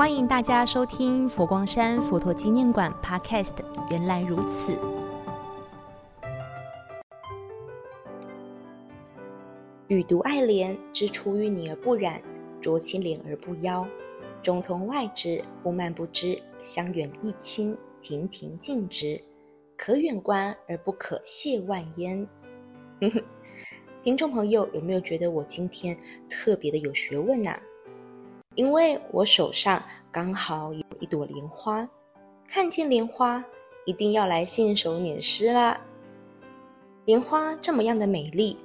欢迎大家收听佛光山佛陀纪念馆 Podcast。原来如此，予独爱莲，之出淤泥而不染，濯清涟而不妖。中通外直，不蔓不枝，香远益清，亭亭净植，可远观而不可亵玩焉。听众朋友，有没有觉得我今天特别的有学问呐？因为我手上刚好有一朵莲花，看见莲花一定要来信手拈诗啦。莲花这么样的美丽，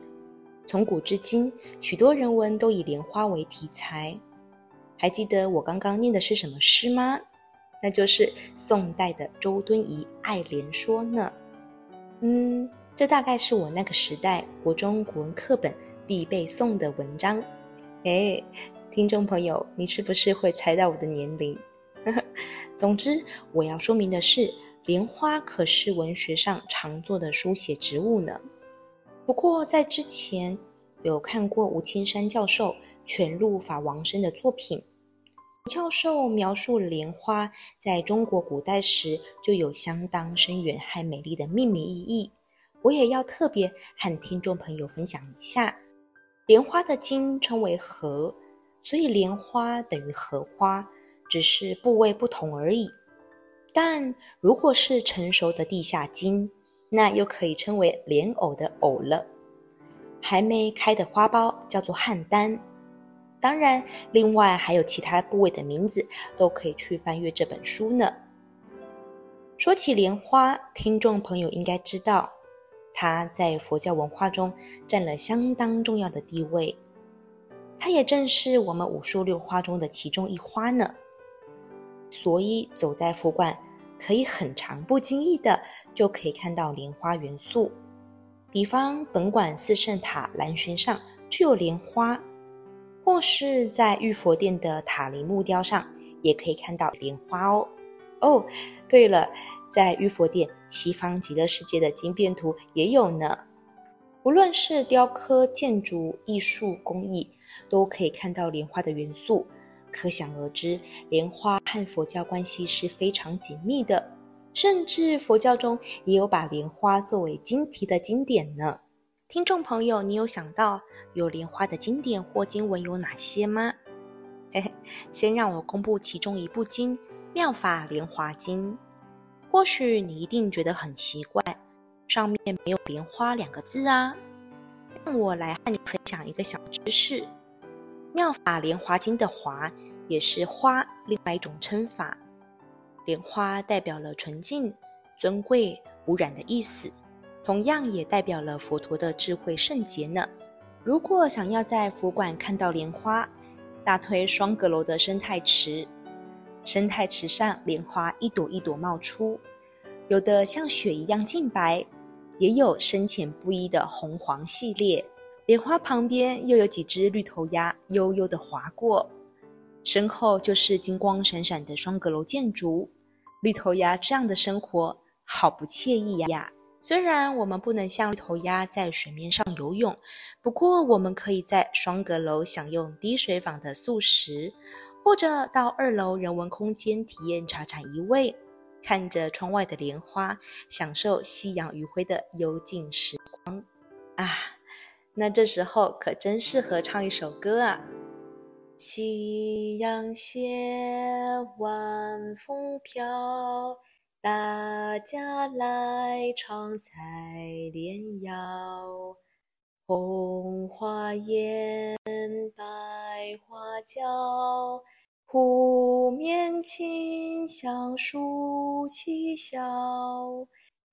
从古至今，许多人文都以莲花为题材。还记得我刚刚念的是什么诗吗？那就是宋代的周敦颐《爱莲说》呢。嗯，这大概是我那个时代国中国文课本必背诵的文章。哎，听众朋友，你是不是会猜到我的年龄？总之，我要说明的是，莲花可是文学上常做的书写植物呢。不过在之前有看过吴青山教授。全入法王生的作品，教授描述莲花在中国古代时就有相当深远和美丽的命名意义。我也要特别和听众朋友分享一下，莲花的茎称为荷，所以莲花等于荷花，只是部位不同而已。但如果是成熟的地下茎，那又可以称为莲藕的藕了。还没开的花苞叫做汉丹。当然，另外还有其他部位的名字都可以去翻阅这本书呢。说起莲花，听众朋友应该知道，它在佛教文化中占了相当重要的地位。它也正是我们五树六花中的其中一花呢。所以走在佛馆，可以很长不经意的就可以看到莲花元素。比方本馆四圣塔蓝轩上就有莲花。或是在玉佛殿的塔林木雕上，也可以看到莲花哦。哦，对了，在玉佛殿西方极乐世界的经变图也有呢。无论是雕刻、建筑、艺术工艺，都可以看到莲花的元素。可想而知，莲花和佛教关系是非常紧密的。甚至佛教中也有把莲花作为经题的经典呢。听众朋友，你有想到有莲花的经典或经文有哪些吗？嘿嘿，先让我公布其中一部经《妙法莲华经》。或许你一定觉得很奇怪，上面没有“莲花”两个字啊。让我来和你分享一个小知识：《妙法莲华经》的“华”也是花另外一种称法。莲花代表了纯净、尊贵、无染的意思。同样也代表了佛陀的智慧圣洁呢。如果想要在佛馆看到莲花，大推双阁楼的生态池。生态池上莲花一朵一朵冒出，有的像雪一样净白，也有深浅不一的红黄系列。莲花旁边又有几只绿头鸭悠悠地划过，身后就是金光闪闪的双阁楼建筑。绿头鸭这样的生活好不惬意呀！虽然我们不能像绿头鸭在水面上游泳，不过我们可以在双阁楼享用滴水坊的素食，或者到二楼人文空间体验茶禅一味，看着窗外的莲花，享受夕阳余晖的幽静时光。啊，那这时候可真适合唱一首歌啊！夕阳斜，晚风飘。大家来唱采莲谣，红花艳，白花娇，湖面清香树奇笑。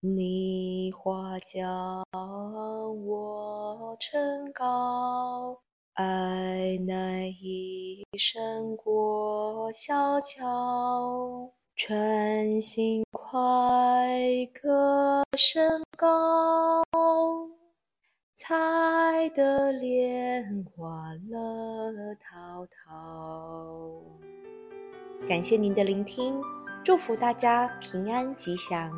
你花娇，我称高，爱乃一生过小桥。春心快，歌声高，采得莲花乐陶陶。感谢您的聆听，祝福大家平安吉祥。